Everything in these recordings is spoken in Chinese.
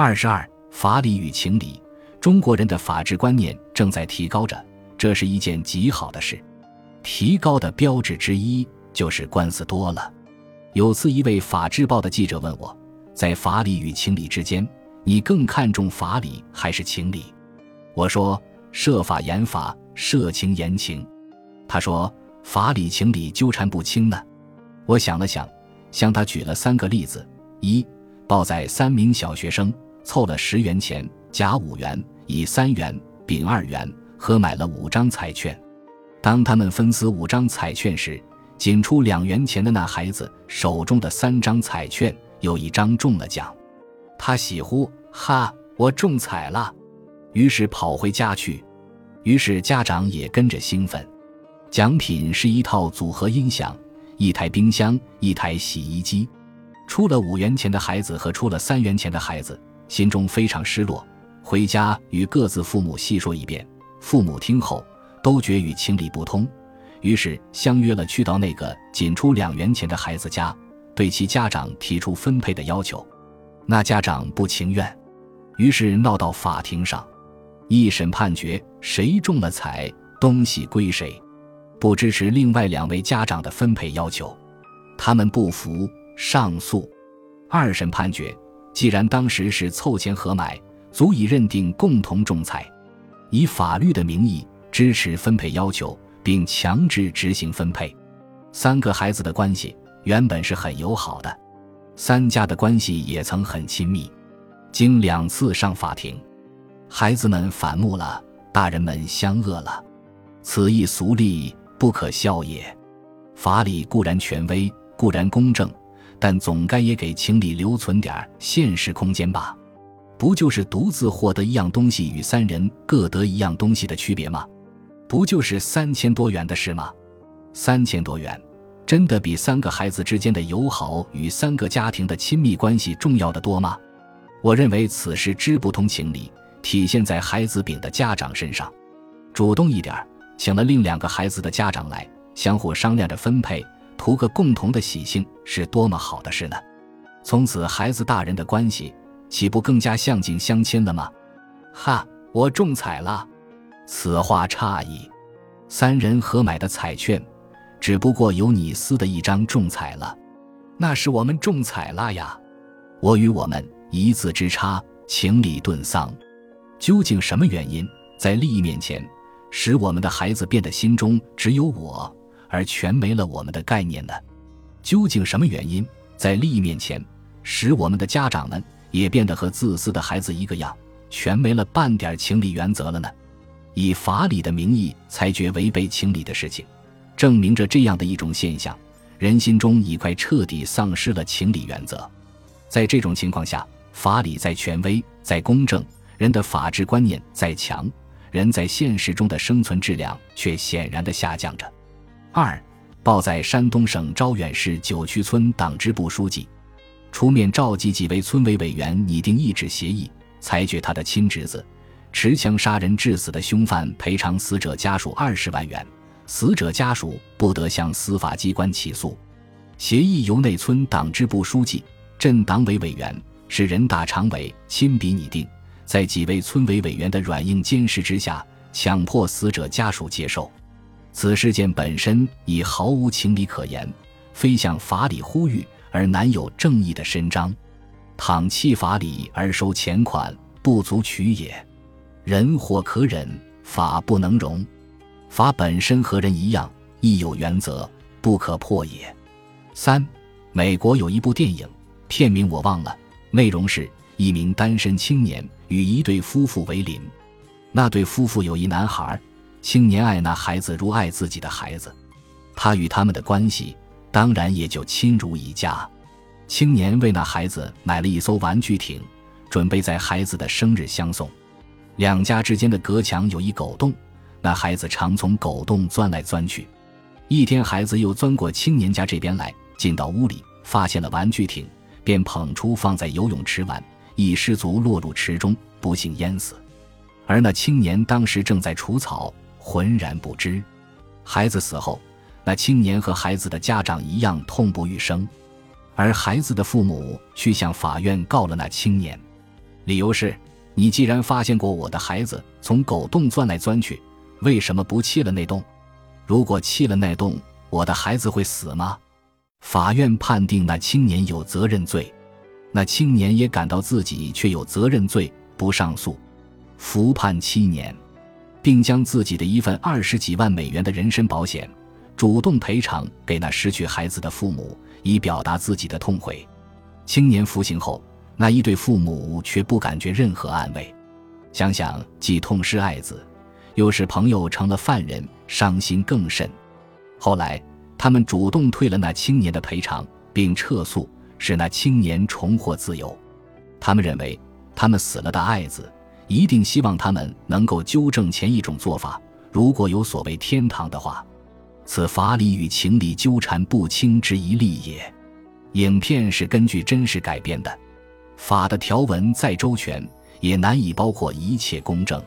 二十二，法理与情理，中国人的法治观念正在提高着，这是一件极好的事。提高的标志之一就是官司多了。有次，一位法制报的记者问我，在法理与情理之间，你更看重法理还是情理？我说：设法严法，设情严情。他说：法理情理纠缠不清呢。我想了想，向他举了三个例子：一，报载三名小学生。凑了十元钱，甲五元，乙三元，丙二元，合买了五张彩券。当他们分撕五张彩券时，仅出两元钱的那孩子手中的三张彩券有一张中了奖，他喜呼：“哈，我中彩了！”于是跑回家去。于是家长也跟着兴奋。奖品是一套组合音响、一台冰箱、一台洗衣机。出了五元钱的孩子和出了三元钱的孩子。心中非常失落，回家与各自父母细说一遍。父母听后都觉与情理不通，于是相约了去到那个仅出两元钱的孩子家，对其家长提出分配的要求。那家长不情愿，于是闹到法庭上。一审判决，谁中了彩，东西归谁，不支持另外两位家长的分配要求。他们不服，上诉。二审判决。既然当时是凑钱合买，足以认定共同仲裁，以法律的名义支持分配要求，并强制执行分配。三个孩子的关系原本是很友好的，三家的关系也曾很亲密。经两次上法庭，孩子们反目了，大人们相恶了，此一俗例，不可笑也。法理固然权威，固然公正。但总该也给情理留存点现实空间吧？不就是独自获得一样东西与三人各得一样东西的区别吗？不就是三千多元的事吗？三千多元，真的比三个孩子之间的友好与三个家庭的亲密关系重要的多吗？我认为此事之不通情理，体现在孩子丙的家长身上。主动一点，请了另两个孩子的家长来，相互商量着分配。图个共同的喜庆是多么好的事呢！从此孩子大人的关系岂不更加相近相亲了吗？哈，我中彩了！此话差矣。三人合买的彩券，只不过有你撕的一张中彩了，那是我们中彩了呀！我与我们一字之差，情理顿丧。究竟什么原因在利益面前，使我们的孩子变得心中只有我？而全没了我们的概念呢？究竟什么原因在利益面前，使我们的家长们也变得和自私的孩子一个样，全没了半点情理原则了呢？以法理的名义裁决违背情理的事情，证明着这样的一种现象：人心中已快彻底丧失了情理原则。在这种情况下，法理再权威、再公正，人的法治观念再强，人在现实中的生存质量却显然的下降着。二，报在山东省招远市九曲村党支部书记出面召集几位村委委员拟定一纸协议，裁决他的亲侄子持枪杀人致死的凶犯赔偿死者家属二十万元，死者家属不得向司法机关起诉。协议由内村党支部书记、镇党委委员、市人大常委亲笔拟定，在几位村委委员的软硬兼施之下，强迫死者家属接受。此事件本身已毫无情理可言，非向法理呼吁而难有正义的伸张。倘弃法理而收钱款，不足取也。人或可忍，法不能容。法本身和人一样，亦有原则，不可破也。三，美国有一部电影，片名我忘了，内容是一名单身青年与一对夫妇为邻，那对夫妇有一男孩。青年爱那孩子如爱自己的孩子，他与他们的关系当然也就亲如一家。青年为那孩子买了一艘玩具艇，准备在孩子的生日相送。两家之间的隔墙有一狗洞，那孩子常从狗洞钻来钻去。一天，孩子又钻过青年家这边来，进到屋里，发现了玩具艇，便捧出放在游泳池玩，一失足落入池中，不幸淹死。而那青年当时正在除草。浑然不知，孩子死后，那青年和孩子的家长一样痛不欲生，而孩子的父母去向法院告了那青年。理由是，你既然发现过我的孩子从狗洞钻来钻去，为什么不弃了那洞？如果弃了那洞，我的孩子会死吗？法院判定那青年有责任罪，那青年也感到自己却有责任罪，不上诉，服判七年，并将自己的一份二十几万美元的人身保险主动赔偿给那失去孩子的父母，以表达自己的痛悔。青年服刑后，那一对父母却不感觉任何安慰，想想既痛失爱子，又使朋友成了犯人，伤心更甚。后来。他们主动退了那青年的赔偿，并撤诉，使那青年重获自由。他们认为，他们死了的爱子一定希望他们能够纠正前一种做法。如果有所谓天堂的话，此法理与情理纠缠不清之一例也。影片是根据真实改编的，法的条文再周全，也难以包括一切公正。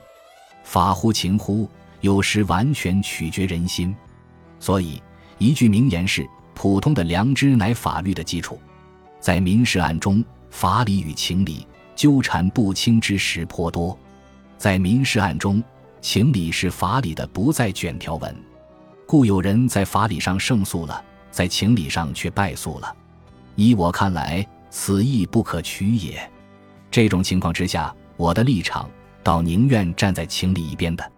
法乎情乎，有时完全取决人心，所以。一句名言是：“普通的良知乃法律的基础。”在民事案中，法理与情理纠缠不清之时颇多。在民事案中，情理是法理的不再卷条文，故有人在法理上胜诉了，在情理上却败诉了。依我看来，此亦不可取也。这种情况之下，我的立场倒宁愿站在情理一边的。